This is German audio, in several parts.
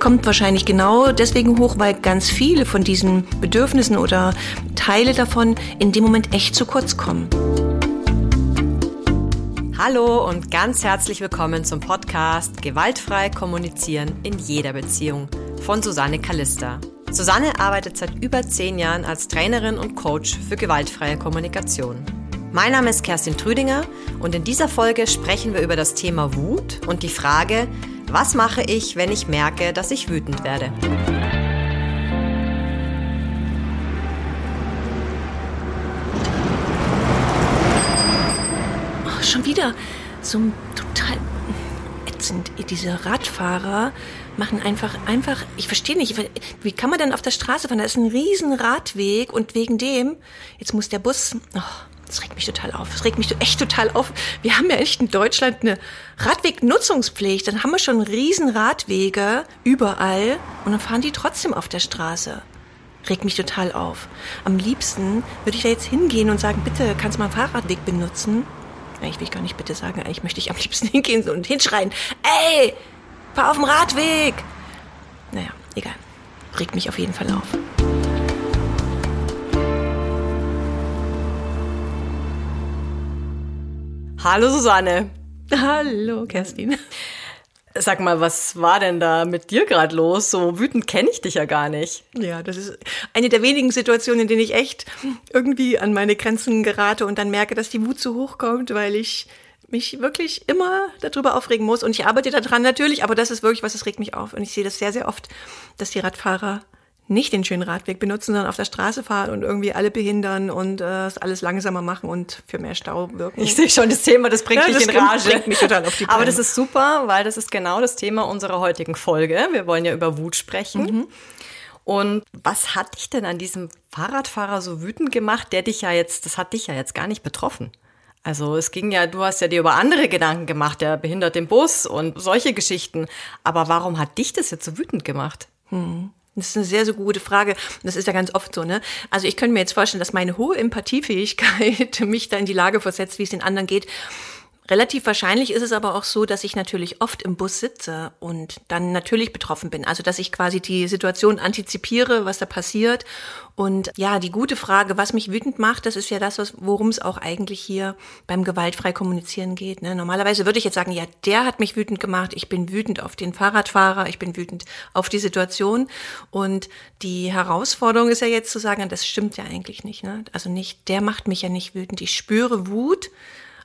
kommt wahrscheinlich genau deswegen hoch, weil ganz viele von diesen Bedürfnissen oder Teile davon in dem Moment echt zu kurz kommen. Hallo und ganz herzlich willkommen zum Podcast Gewaltfrei kommunizieren in jeder Beziehung von Susanne Kallista. Susanne arbeitet seit über zehn Jahren als Trainerin und Coach für gewaltfreie Kommunikation. Mein Name ist Kerstin Trüdinger und in dieser Folge sprechen wir über das Thema Wut und die Frage, was mache ich, wenn ich merke, dass ich wütend werde? Oh, schon wieder so ein total ätzend. Diese Radfahrer machen einfach, einfach, ich verstehe nicht, wie kann man denn auf der Straße fahren? Da ist ein riesen Radweg und wegen dem, jetzt muss der Bus, oh, das regt mich total auf. Das regt mich echt total auf. Wir haben ja echt in Deutschland eine Radwegnutzungspflicht. Dann haben wir schon riesen Radwege überall und dann fahren die trotzdem auf der Straße. Regt mich total auf. Am liebsten würde ich da jetzt hingehen und sagen, bitte, kannst du mal einen Fahrradweg benutzen? Eigentlich will ich gar nicht bitte sagen, eigentlich möchte ich am liebsten hingehen und hinschreien, ey, fahr auf dem Radweg. Naja, egal. Regt mich auf jeden Fall auf. Hallo Susanne. Hallo Kerstin. Sag mal, was war denn da mit dir gerade los? So wütend kenne ich dich ja gar nicht. Ja, das ist eine der wenigen Situationen, in denen ich echt irgendwie an meine Grenzen gerate und dann merke, dass die Wut zu hoch kommt, weil ich mich wirklich immer darüber aufregen muss. Und ich arbeite daran natürlich, aber das ist wirklich was, das regt mich auf. Und ich sehe das sehr, sehr oft, dass die Radfahrer nicht den schönen Radweg benutzen, sondern auf der Straße fahren und irgendwie alle behindern und äh, es alles langsamer machen und für mehr Stau wirken. Ich sehe schon das Thema, das bringt ja, mich in Rage. Bringt mich total auf die Aber das ist super, weil das ist genau das Thema unserer heutigen Folge. Wir wollen ja über Wut sprechen. Mhm. Und was hat dich denn an diesem Fahrradfahrer so wütend gemacht, der dich ja jetzt, das hat dich ja jetzt gar nicht betroffen? Also es ging ja, du hast ja dir über andere Gedanken gemacht, der behindert den Bus und solche Geschichten. Aber warum hat dich das jetzt so wütend gemacht? Hm. Das ist eine sehr, sehr gute Frage. Das ist ja ganz oft so, ne? Also ich könnte mir jetzt vorstellen, dass meine hohe Empathiefähigkeit mich da in die Lage versetzt, wie es den anderen geht. Relativ wahrscheinlich ist es aber auch so, dass ich natürlich oft im Bus sitze und dann natürlich betroffen bin. Also dass ich quasi die Situation antizipiere, was da passiert. Und ja, die gute Frage, was mich wütend macht, das ist ja das, worum es auch eigentlich hier beim gewaltfrei kommunizieren geht. Ne? Normalerweise würde ich jetzt sagen, ja, der hat mich wütend gemacht, ich bin wütend auf den Fahrradfahrer, ich bin wütend auf die Situation. Und die Herausforderung ist ja jetzt zu sagen, das stimmt ja eigentlich nicht. Ne? Also nicht, der macht mich ja nicht wütend. Ich spüre Wut,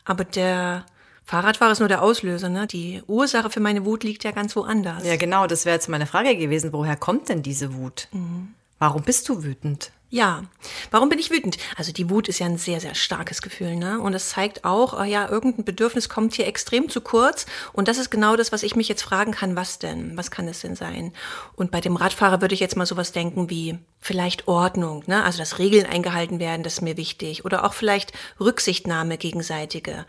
aber der Fahrradfahrer ist nur der Auslöser, ne? Die Ursache für meine Wut liegt ja ganz woanders. Ja, genau, das wäre jetzt meine Frage gewesen. Woher kommt denn diese Wut? Mhm. Warum bist du wütend? Ja, warum bin ich wütend? Also die Wut ist ja ein sehr, sehr starkes Gefühl, ne? Und es zeigt auch, oh ja, irgendein Bedürfnis kommt hier extrem zu kurz. Und das ist genau das, was ich mich jetzt fragen kann, was denn? Was kann es denn sein? Und bei dem Radfahrer würde ich jetzt mal sowas denken wie vielleicht Ordnung, ne? Also dass Regeln eingehalten werden, das ist mir wichtig. Oder auch vielleicht Rücksichtnahme gegenseitige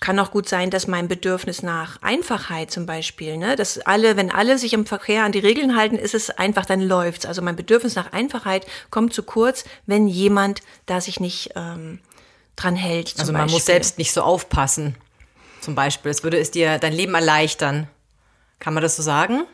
kann auch gut sein, dass mein Bedürfnis nach Einfachheit zum Beispiel, ne, dass alle, wenn alle sich im Verkehr an die Regeln halten, ist es einfach, dann läuft's. Also mein Bedürfnis nach Einfachheit kommt zu kurz, wenn jemand da sich nicht ähm, dran hält. also man Beispiel. muss selbst nicht so aufpassen. Zum Beispiel, es würde es dir dein Leben erleichtern. Kann man das so sagen?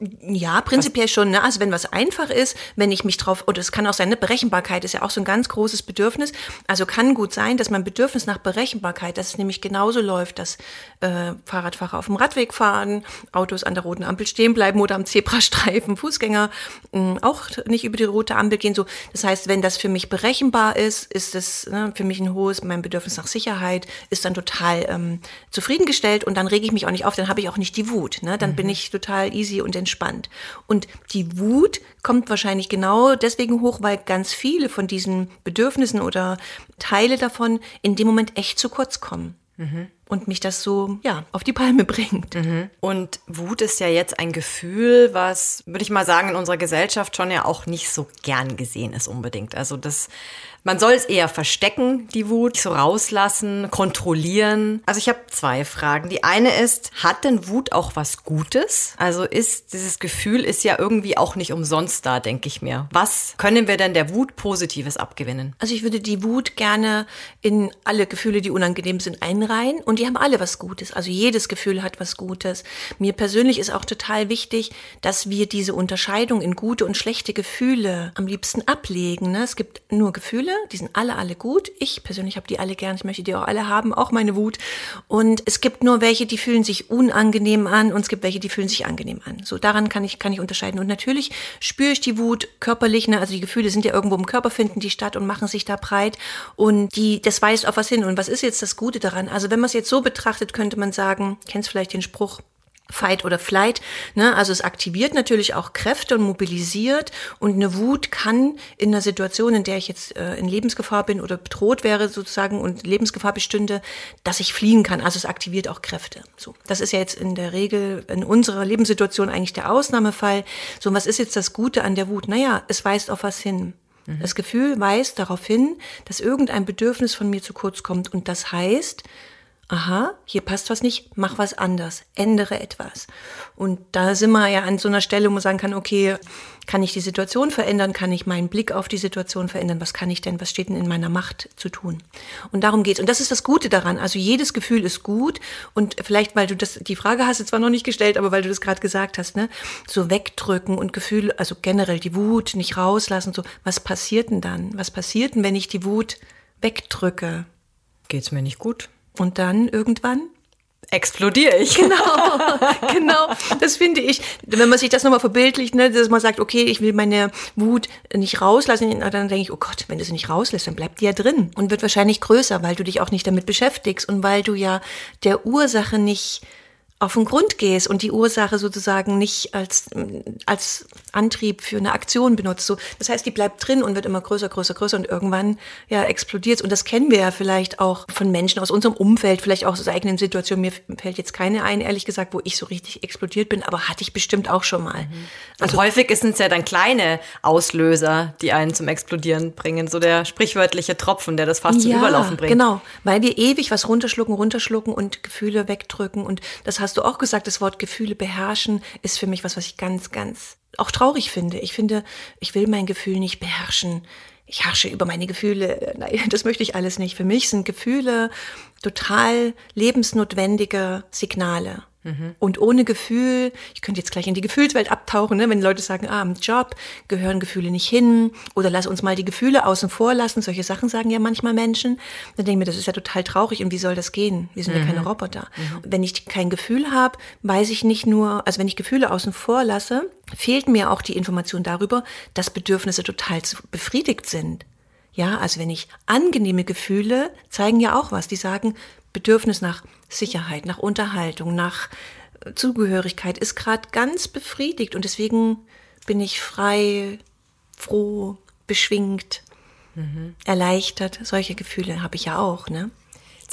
Ja, prinzipiell schon. Ne? Also wenn was einfach ist, wenn ich mich drauf, oder es kann auch sein, ne? Berechenbarkeit ist ja auch so ein ganz großes Bedürfnis. Also kann gut sein, dass mein Bedürfnis nach Berechenbarkeit, dass es nämlich genauso läuft, dass äh, Fahrradfahrer auf dem Radweg fahren, Autos an der roten Ampel stehen bleiben oder am Zebrastreifen, Fußgänger mh, auch nicht über die rote Ampel gehen. So, das heißt, wenn das für mich berechenbar ist, ist es ne, für mich ein hohes, mein Bedürfnis nach Sicherheit ist dann total ähm, zufriedengestellt und dann rege ich mich auch nicht auf, dann habe ich auch nicht die Wut. Ne? Dann mhm. bin ich total easy und entspannt. Und die Wut kommt wahrscheinlich genau deswegen hoch, weil ganz viele von diesen Bedürfnissen oder Teile davon in dem Moment echt zu kurz kommen. Mhm. Und mich das so, ja, auf die Palme bringt. Mhm. Und Wut ist ja jetzt ein Gefühl, was, würde ich mal sagen, in unserer Gesellschaft schon ja auch nicht so gern gesehen ist unbedingt. Also das man soll es eher verstecken, die Wut, so rauslassen, kontrollieren. Also ich habe zwei Fragen. Die eine ist, hat denn Wut auch was Gutes? Also ist dieses Gefühl ist ja irgendwie auch nicht umsonst da, denke ich mir. Was können wir denn der Wut Positives abgewinnen? Also ich würde die Wut gerne in alle Gefühle, die unangenehm sind, einreihen und Und die haben alle was Gutes. Also jedes Gefühl hat was Gutes. Mir persönlich ist auch total wichtig, dass wir diese Unterscheidung in gute und schlechte Gefühle am liebsten ablegen. Ne? Es gibt nur Gefühle, die sind alle, alle gut. Ich persönlich habe die alle gern. Ich möchte die auch alle haben, auch meine Wut. Und es gibt nur welche, die fühlen sich unangenehm an und es gibt welche, die fühlen sich angenehm an. So daran kann ich, kann ich unterscheiden. Und natürlich spüre ich die Wut körperlich. Ne? Also die Gefühle sind ja irgendwo im Körper, finden die statt und machen sich da breit. Und die, das weist auf was hin. Und was ist jetzt das Gute daran? Also wenn man es jetzt so betrachtet, könnte man sagen, kennst vielleicht den Spruch, Fight oder Flight. Ne? Also es aktiviert natürlich auch Kräfte und mobilisiert. Und eine Wut kann in einer Situation, in der ich jetzt äh, in Lebensgefahr bin oder bedroht wäre sozusagen und Lebensgefahr bestünde, dass ich fliehen kann. Also es aktiviert auch Kräfte. So, das ist ja jetzt in der Regel in unserer Lebenssituation eigentlich der Ausnahmefall. So, was ist jetzt das Gute an der Wut? Naja, es weist auf was hin. Mhm. Das Gefühl weist darauf hin, dass irgendein Bedürfnis von mir zu kurz kommt. Und das heißt, aha, hier passt was nicht, mach was anders, ändere etwas. Und da sind wir ja an so einer Stelle, wo man sagen kann, okay, kann ich die Situation verändern, kann ich meinen Blick auf die Situation verändern, was kann ich denn, was steht denn in meiner Macht zu tun? Und darum geht's. Und das ist das Gute daran. Also jedes Gefühl ist gut und vielleicht, weil du das, die Frage hast du zwar noch nicht gestellt, aber weil du das gerade gesagt hast, ne, so wegdrücken und Gefühle, also generell die Wut nicht rauslassen, so, was passiert denn dann? Was passiert denn, wenn ich die Wut wegdrücke? Geht's mir nicht gut? Und dann irgendwann explodiere ich. Genau, genau. Das finde ich, wenn man sich das nochmal verbildlicht, ne, dass man sagt, okay, ich will meine Wut nicht rauslassen, dann denke ich, oh Gott, wenn du sie nicht rauslässt, dann bleibt die ja drin und wird wahrscheinlich größer, weil du dich auch nicht damit beschäftigst und weil du ja der Ursache nicht auf den Grund gehst und die Ursache sozusagen nicht als, als Antrieb für eine Aktion benutzt. So, das heißt, die bleibt drin und wird immer größer, größer, größer und irgendwann ja explodiert. Und das kennen wir ja vielleicht auch von Menschen aus unserem Umfeld, vielleicht auch aus eigenen Situationen. Mir fällt jetzt keine ein, ehrlich gesagt, wo ich so richtig explodiert bin, aber hatte ich bestimmt auch schon mal. Mhm. Also häufig sind es ja dann kleine Auslöser, die einen zum Explodieren bringen. So der sprichwörtliche Tropfen, der das fast zum Überlaufen bringt. Genau, weil wir ewig was runterschlucken, runterschlucken und Gefühle wegdrücken und das hast du auch gesagt, das Wort Gefühle beherrschen ist für mich was, was ich ganz, ganz auch traurig finde. Ich finde, ich will mein Gefühl nicht beherrschen. Ich herrsche über meine Gefühle. Nein, das möchte ich alles nicht. Für mich sind Gefühle total lebensnotwendige Signale. Mhm. Und ohne Gefühl, ich könnte jetzt gleich in die Gefühlswelt abtauchen, ne, wenn Leute sagen, ah, im Job gehören Gefühle nicht hin oder lass uns mal die Gefühle außen vor lassen. Solche Sachen sagen ja manchmal Menschen. Dann denke ich mir, das ist ja total traurig und wie soll das gehen? Wir sind mhm. ja keine Roboter. Mhm. Wenn ich kein Gefühl habe, weiß ich nicht nur, also wenn ich Gefühle außen vor lasse, fehlt mir auch die Information darüber, dass Bedürfnisse total befriedigt sind. Ja, also wenn ich angenehme Gefühle zeigen ja auch was. Die sagen, Bedürfnis nach Sicherheit, nach Unterhaltung, nach äh, Zugehörigkeit ist gerade ganz befriedigt und deswegen bin ich frei, froh, beschwingt, mhm. erleichtert. Solche Gefühle habe ich ja auch, ne?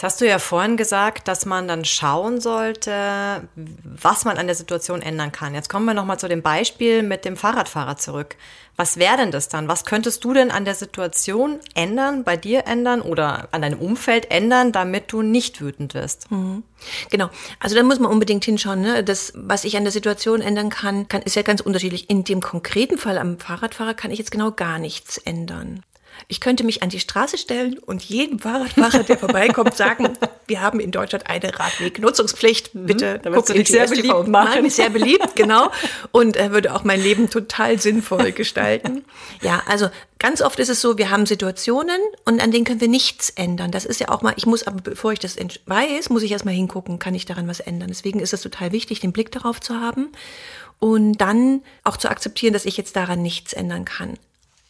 Jetzt hast du ja vorhin gesagt, dass man dann schauen sollte, was man an der Situation ändern kann. Jetzt kommen wir nochmal zu dem Beispiel mit dem Fahrradfahrer zurück. Was wäre denn das dann? Was könntest du denn an der Situation ändern, bei dir ändern oder an deinem Umfeld ändern, damit du nicht wütend wirst? Mhm. Genau. Also da muss man unbedingt hinschauen. Ne? Das, was ich an der Situation ändern kann, kann, ist ja ganz unterschiedlich. In dem konkreten Fall am Fahrradfahrer kann ich jetzt genau gar nichts ändern. Ich könnte mich an die Straße stellen und jedem Fahrradfahrer, der vorbeikommt, sagen, wir haben in Deutschland eine Radwegnutzungspflicht. Mhm. Bitte da guck in die sehr beliebt machen. Sehr beliebt, genau. Und er würde auch mein Leben total sinnvoll gestalten. Ja, also ganz oft ist es so, wir haben Situationen und an denen können wir nichts ändern. Das ist ja auch mal, ich muss aber, bevor ich das weiß, muss ich erstmal hingucken, kann ich daran was ändern. Deswegen ist es total wichtig, den Blick darauf zu haben und dann auch zu akzeptieren, dass ich jetzt daran nichts ändern kann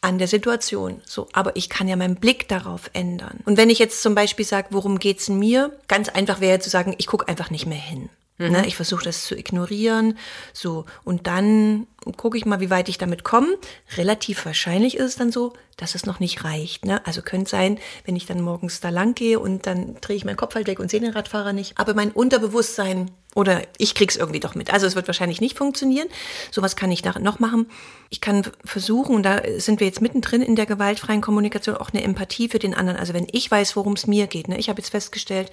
an der Situation. So, aber ich kann ja meinen Blick darauf ändern. Und wenn ich jetzt zum Beispiel sage, worum geht's mir? Ganz einfach wäre zu sagen, ich gucke einfach nicht mehr hin. Mhm. Ne, ich versuche das zu ignorieren. So, und dann gucke ich mal, wie weit ich damit komme. Relativ wahrscheinlich ist es dann so, dass es noch nicht reicht. Ne? Also könnte sein, wenn ich dann morgens da lang gehe und dann drehe ich meinen Kopf halt weg und sehe den Radfahrer nicht. Aber mein Unterbewusstsein oder ich krieg's irgendwie doch mit. Also es wird wahrscheinlich nicht funktionieren. So was kann ich noch machen. Ich kann versuchen, und da sind wir jetzt mittendrin in der gewaltfreien Kommunikation, auch eine Empathie für den anderen. Also wenn ich weiß, worum es mir geht. Ne? Ich habe jetzt festgestellt,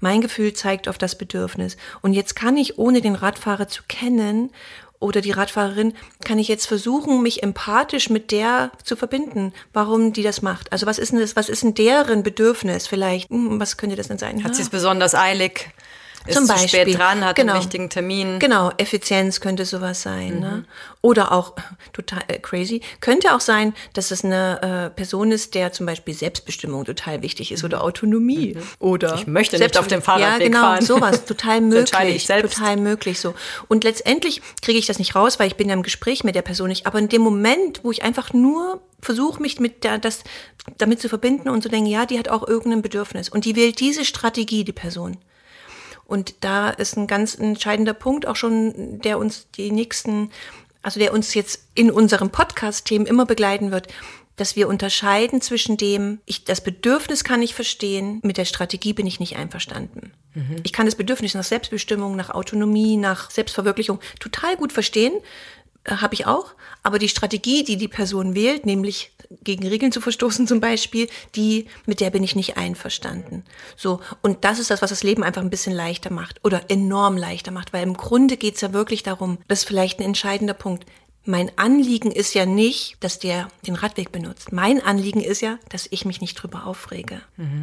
mein Gefühl zeigt auf das Bedürfnis. Und jetzt kann ich, ohne den Radfahrer zu kennen oder die Radfahrerin, kann ich jetzt versuchen, mich empathisch mit der zu verbinden, warum die das macht. Also was ist denn das, was ist denn deren Bedürfnis vielleicht? Hm, was könnte das denn sein? Hat sie es besonders eilig? Ist Zum zu Beispiel. spät dran, hat Genau. einen wichtigen Termin. Genau, Effizienz könnte sowas sein. Mhm. Ne? Oder auch, total äh, crazy, könnte auch sein, dass es eine äh, Person ist, der zum Beispiel Selbstbestimmung total wichtig ist oder Autonomie. Oder Mhm. Ich möchte nicht auf dem Ja, Fahrradweg genau, fahren. sowas, total möglich. Total möglich so. Und letztendlich kriege ich das nicht raus, weil ich bin ja im Gespräch mit der Person nicht. Aber in dem Moment, wo ich einfach nur versuche, mich mit der, das, damit zu verbinden und zu denken, ja, die hat auch irgendein Bedürfnis. Und die wählt diese Strategie, die Person. Und da ist ein ganz entscheidender Punkt auch schon, der uns die nächsten, also der uns jetzt in unserem Podcast-Themen immer begleiten wird, dass wir unterscheiden zwischen dem, ich, das Bedürfnis kann ich verstehen, mit der Strategie bin ich nicht einverstanden. Ich kann das Bedürfnis nach Selbstbestimmung, nach Autonomie, nach Selbstverwirklichung total gut verstehen, äh, habe ich auch. Aber die Strategie, die die Person wählt, nämlich gegen Regeln zu verstoßen zum Beispiel, die, mit der bin ich nicht einverstanden. So. Und das ist das, was das Leben einfach ein bisschen leichter macht oder enorm leichter macht, weil im Grunde geht's ja wirklich darum, das ist vielleicht ein entscheidender Punkt. Mein Anliegen ist ja nicht, dass der den Radweg benutzt. Mein Anliegen ist ja, dass ich mich nicht drüber aufrege.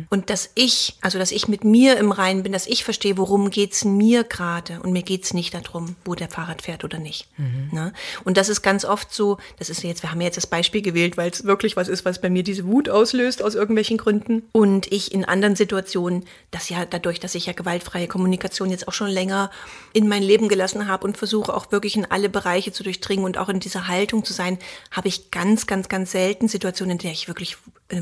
Und dass ich, also dass ich mit mir im Reinen bin, dass ich verstehe, worum geht's mir gerade. Und mir geht's nicht darum, wo der Fahrrad fährt oder nicht. Ne? Und das ist ganz oft so, das ist jetzt, wir haben ja jetzt das Beispiel gewählt, weil es wirklich was ist, was bei mir diese Wut auslöst aus irgendwelchen Gründen. Und ich in anderen Situationen, das ja dadurch, dass ich ja gewaltfreie Kommunikation jetzt auch schon länger in mein Leben gelassen habe und versuche auch wirklich in alle Bereiche zu durchdringen und auch in dieser Haltung zu sein, habe ich ganz, ganz, ganz selten Situationen, in der ich wirklich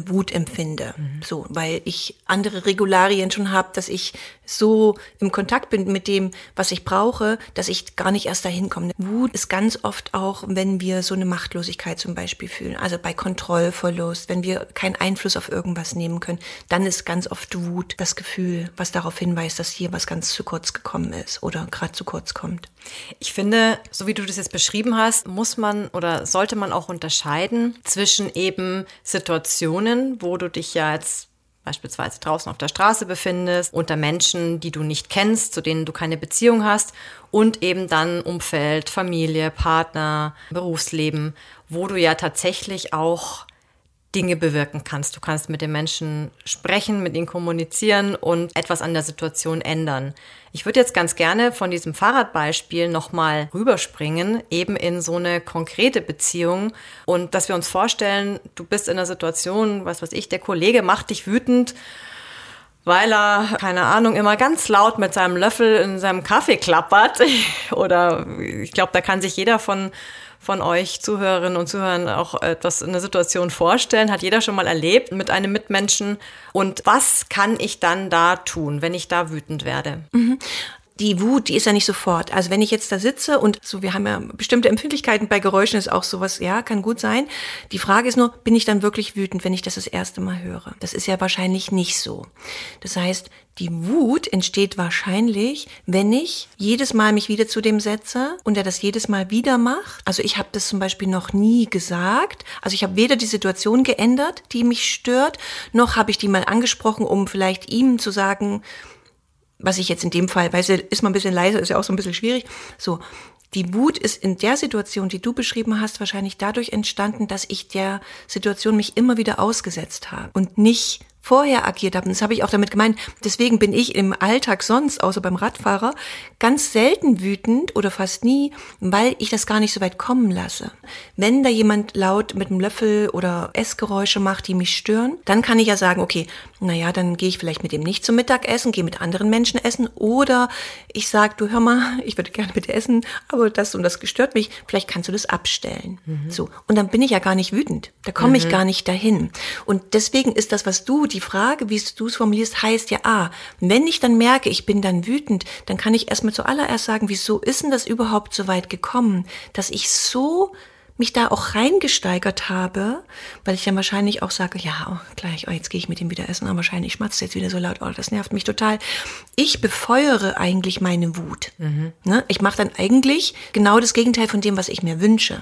Wut empfinde. So, weil ich andere Regularien schon habe, dass ich so im Kontakt bin mit dem, was ich brauche, dass ich gar nicht erst dahin komme. Wut ist ganz oft auch, wenn wir so eine Machtlosigkeit zum Beispiel fühlen, also bei Kontrollverlust, wenn wir keinen Einfluss auf irgendwas nehmen können, dann ist ganz oft Wut das Gefühl, was darauf hinweist, dass hier was ganz zu kurz gekommen ist oder gerade zu kurz kommt. Ich finde, so wie du das jetzt beschrieben hast, muss man oder sollte man auch unterscheiden zwischen eben Situationen, wo du dich ja jetzt beispielsweise draußen auf der Straße befindest, unter Menschen, die du nicht kennst, zu denen du keine Beziehung hast und eben dann Umfeld, Familie, Partner, Berufsleben, wo du ja tatsächlich auch Dinge bewirken kannst. Du kannst mit den Menschen sprechen, mit ihnen kommunizieren und etwas an der Situation ändern. Ich würde jetzt ganz gerne von diesem Fahrradbeispiel nochmal rüberspringen, eben in so eine konkrete Beziehung und dass wir uns vorstellen, du bist in einer Situation, was weiß ich, der Kollege macht dich wütend, weil er, keine Ahnung, immer ganz laut mit seinem Löffel in seinem Kaffee klappert. Oder ich glaube, da kann sich jeder von, von euch Zuhörerinnen und Zuhörern auch etwas in der Situation vorstellen. Hat jeder schon mal erlebt mit einem Mitmenschen. Und was kann ich dann da tun, wenn ich da wütend werde? Die Wut, die ist ja nicht sofort. Also wenn ich jetzt da sitze und so, wir haben ja bestimmte Empfindlichkeiten bei Geräuschen, ist auch sowas, ja, kann gut sein. Die Frage ist nur, bin ich dann wirklich wütend, wenn ich das das erste Mal höre? Das ist ja wahrscheinlich nicht so. Das heißt, die Wut entsteht wahrscheinlich, wenn ich jedes Mal mich wieder zu dem setze und er das jedes Mal wieder macht. Also ich habe das zum Beispiel noch nie gesagt. Also ich habe weder die Situation geändert, die mich stört, noch habe ich die mal angesprochen, um vielleicht ihm zu sagen, was ich jetzt in dem Fall, weißt du, ist man ein bisschen leiser, ist ja auch so ein bisschen schwierig. So, die Wut ist in der Situation, die du beschrieben hast, wahrscheinlich dadurch entstanden, dass ich der Situation mich immer wieder ausgesetzt habe und nicht vorher agiert habe. Und das habe ich auch damit gemeint. Deswegen bin ich im Alltag sonst, außer beim Radfahrer, ganz selten wütend oder fast nie, weil ich das gar nicht so weit kommen lasse. Wenn da jemand laut mit einem Löffel oder Essgeräusche macht, die mich stören, dann kann ich ja sagen, okay, naja, dann gehe ich vielleicht mit dem nicht zum Mittagessen, gehe mit anderen Menschen essen oder ich sage, du hör mal, ich würde gerne mit essen, aber das und das gestört mich, vielleicht kannst du das abstellen. So. Und dann bin ich ja gar nicht wütend. Da komme ich gar nicht dahin. Und deswegen ist das, was du, die Frage, wie du es formulierst, heißt ja, ah, wenn ich dann merke, ich bin dann wütend, dann kann ich erstmal zuallererst sagen, wieso ist denn das überhaupt so weit gekommen, dass ich so mich da auch reingesteigert habe, weil ich dann wahrscheinlich auch sage, ja, oh, gleich, oh, jetzt gehe ich mit ihm wieder essen, aber wahrscheinlich schmatzt jetzt wieder so laut, oh, das nervt mich total. Ich befeuere eigentlich meine Wut. Ne? Ich mache dann eigentlich genau das Gegenteil von dem, was ich mir wünsche.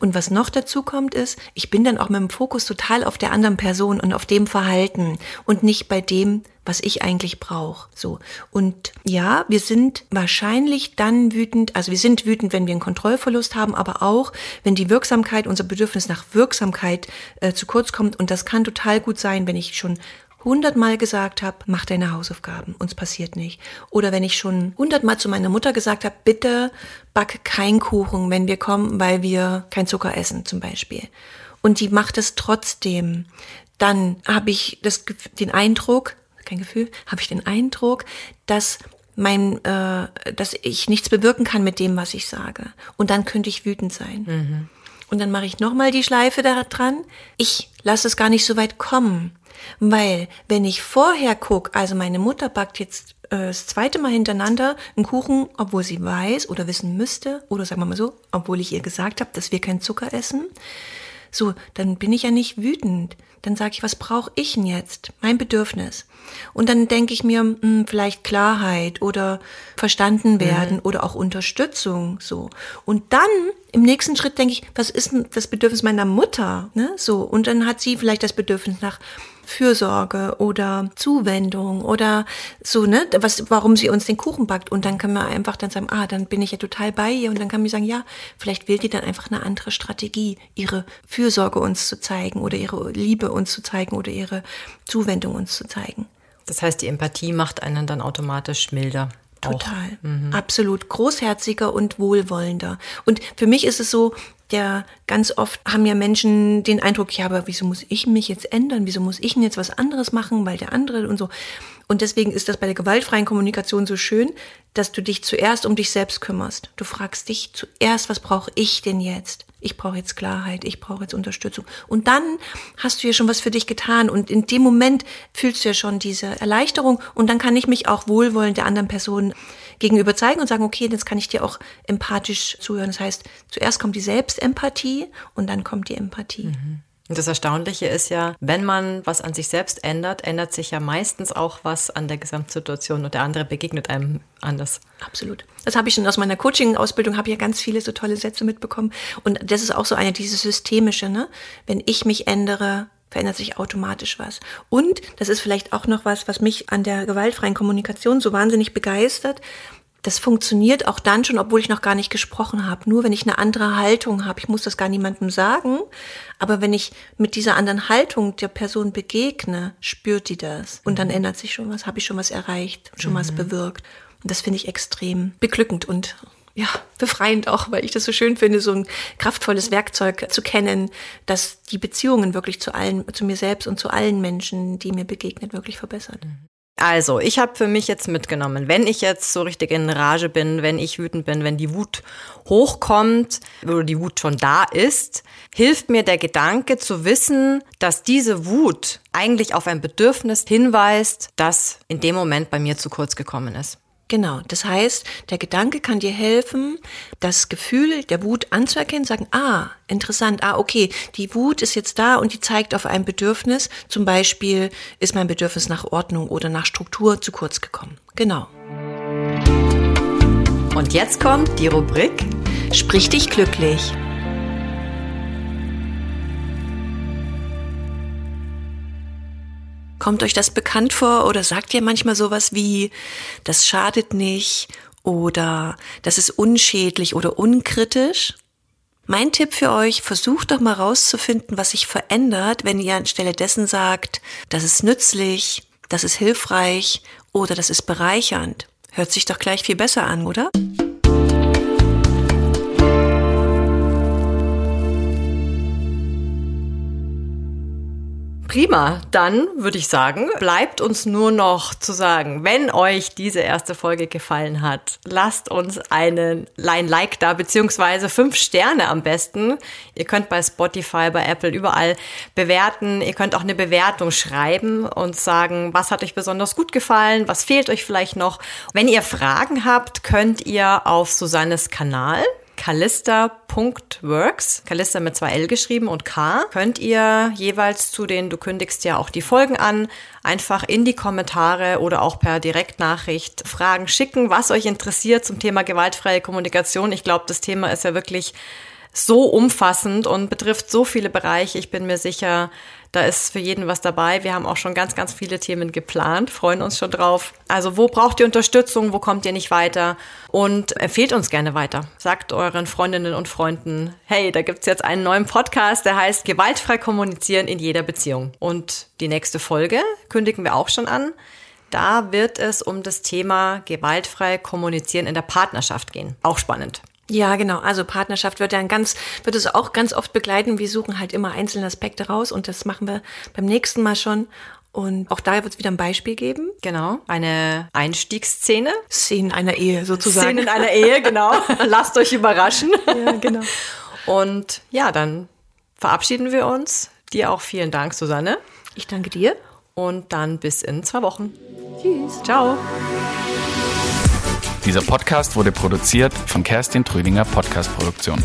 Und was noch dazu kommt, ist, ich bin dann auch mit dem Fokus total auf der anderen Person und auf dem Verhalten und nicht bei dem, was ich eigentlich brauche. So. Und ja, wir sind wahrscheinlich dann wütend, also wir sind wütend, wenn wir einen Kontrollverlust haben, aber auch, wenn die Wirksamkeit, unser Bedürfnis nach Wirksamkeit äh, zu kurz kommt. Und das kann total gut sein, wenn ich schon hundertmal gesagt habe, mach deine Hausaufgaben, uns passiert nicht. Oder wenn ich schon hundertmal zu meiner Mutter gesagt habe, bitte back kein Kuchen, wenn wir kommen, weil wir kein Zucker essen zum Beispiel. Und die macht es trotzdem. Dann habe ich das, den Eindruck, kein Gefühl, habe ich den Eindruck, dass mein, äh, dass ich nichts bewirken kann mit dem, was ich sage. Und dann könnte ich wütend sein. Mhm. Und dann mache ich nochmal die Schleife da dran. Ich lasse es gar nicht so weit kommen. Weil, wenn ich vorher gucke, also meine Mutter backt jetzt äh, das zweite Mal hintereinander einen Kuchen, obwohl sie weiß oder wissen müsste, oder sagen wir mal so, obwohl ich ihr gesagt habe, dass wir keinen Zucker essen, so, dann bin ich ja nicht wütend. Dann sage ich, was brauche ich denn jetzt? Mein Bedürfnis. Und dann denke ich mir, mh, hm, vielleicht Klarheit oder verstanden werden mhm. oder auch Unterstützung, so. Und dann im nächsten Schritt denke ich, was ist denn das Bedürfnis meiner Mutter, ne? So. Und dann hat sie vielleicht das Bedürfnis nach Fürsorge oder Zuwendung oder so, ne, was, warum sie uns den Kuchen backt. Und dann kann man einfach dann sagen, ah, dann bin ich ja total bei ihr. Und dann kann man sagen, ja, vielleicht wählt die dann einfach eine andere Strategie, ihre Fürsorge uns zu zeigen oder ihre Liebe uns zu zeigen oder ihre Zuwendung uns zu zeigen. Das heißt, die Empathie macht einen dann automatisch milder. Total. Mhm. Absolut großherziger und wohlwollender. Und für mich ist es so, der ganz oft haben ja Menschen den Eindruck, ja, aber wieso muss ich mich jetzt ändern? Wieso muss ich denn jetzt was anderes machen, weil der andere und so. Und deswegen ist das bei der gewaltfreien Kommunikation so schön, dass du dich zuerst um dich selbst kümmerst. Du fragst dich zuerst, was brauche ich denn jetzt? Ich brauche jetzt Klarheit, ich brauche jetzt Unterstützung. Und dann hast du ja schon was für dich getan und in dem Moment fühlst du ja schon diese Erleichterung und dann kann ich mich auch wohlwollend der anderen Person gegenüber zeigen und sagen, okay, jetzt kann ich dir auch empathisch zuhören. Das heißt, zuerst kommt die Selbstempathie und dann kommt die Empathie. Mhm. Und das Erstaunliche ist ja, wenn man was an sich selbst ändert, ändert sich ja meistens auch was an der Gesamtsituation und der andere begegnet einem anders. Absolut. Das habe ich schon aus meiner Coaching-Ausbildung, habe ich ja ganz viele so tolle Sätze mitbekommen. Und das ist auch so eine, diese systemische, ne? Wenn ich mich ändere, verändert sich automatisch was. Und das ist vielleicht auch noch was, was mich an der gewaltfreien Kommunikation so wahnsinnig begeistert. Das funktioniert auch dann schon, obwohl ich noch gar nicht gesprochen habe. Nur wenn ich eine andere Haltung habe. Ich muss das gar niemandem sagen. Aber wenn ich mit dieser anderen Haltung der Person begegne, spürt die das. Und dann ändert sich schon was, habe ich schon was erreicht, schon mhm. was bewirkt. Und das finde ich extrem beglückend und ja, befreiend auch, weil ich das so schön finde, so ein kraftvolles Werkzeug zu kennen, das die Beziehungen wirklich zu allen, zu mir selbst und zu allen Menschen, die mir begegnet, wirklich verbessert. Also, ich habe für mich jetzt mitgenommen, wenn ich jetzt so richtig in Rage bin, wenn ich wütend bin, wenn die Wut hochkommt oder die Wut schon da ist, hilft mir der Gedanke zu wissen, dass diese Wut eigentlich auf ein Bedürfnis hinweist, das in dem Moment bei mir zu kurz gekommen ist. Genau, das heißt, der Gedanke kann dir helfen, das Gefühl der Wut anzuerkennen, sagen, ah, interessant, ah, okay, die Wut ist jetzt da und die zeigt auf ein Bedürfnis. Zum Beispiel ist mein Bedürfnis nach Ordnung oder nach Struktur zu kurz gekommen. Genau. Und jetzt kommt die Rubrik Sprich dich glücklich. Kommt euch das bekannt vor oder sagt ihr manchmal sowas wie, das schadet nicht oder das ist unschädlich oder unkritisch? Mein Tipp für euch, versucht doch mal rauszufinden, was sich verändert, wenn ihr anstelle dessen sagt, das ist nützlich, das ist hilfreich oder das ist bereichernd. Hört sich doch gleich viel besser an, oder? Prima, dann würde ich sagen, bleibt uns nur noch zu sagen, wenn euch diese erste Folge gefallen hat, lasst uns einen ein Like da, beziehungsweise fünf Sterne am besten. Ihr könnt bei Spotify, bei Apple überall bewerten. Ihr könnt auch eine Bewertung schreiben und sagen, was hat euch besonders gut gefallen, was fehlt euch vielleicht noch. Wenn ihr Fragen habt, könnt ihr auf Susannes Kanal Callista.works, Callista mit zwei L geschrieben und K, könnt ihr jeweils zu den, du kündigst ja auch die Folgen an, einfach in die Kommentare oder auch per Direktnachricht Fragen schicken, was euch interessiert zum Thema gewaltfreie Kommunikation. Ich glaube, das Thema ist ja wirklich so umfassend und betrifft so viele Bereiche. Ich bin mir sicher, da ist für jeden was dabei. Wir haben auch schon ganz, ganz viele Themen geplant, freuen uns schon drauf. Also wo braucht ihr Unterstützung, wo kommt ihr nicht weiter? Und empfehlt uns gerne weiter. Sagt euren Freundinnen und Freunden, hey, da gibt's jetzt einen neuen Podcast, der heißt Gewaltfrei kommunizieren in jeder Beziehung. Und die nächste Folge kündigen wir auch schon an. Da wird es um das Thema gewaltfrei kommunizieren in der Partnerschaft gehen. Auch spannend. Ja, genau. Also Partnerschaft wird ja ganz, wird es auch ganz oft begleiten. Wir suchen halt immer einzelne Aspekte raus und das machen wir beim nächsten Mal schon. Und auch da wird es wieder ein Beispiel geben. Genau, eine Einstiegsszene. Szenen einer Ehe sozusagen. Szenen einer Ehe, genau. Lasst euch überraschen. Ja, genau. Und ja, dann verabschieden wir uns. Dir auch vielen Dank, Susanne. Ich danke dir. Und dann bis in zwei Wochen. Tschüss. Ciao. Dieser Podcast wurde produziert von Kerstin Trüdinger Podcast Produktion.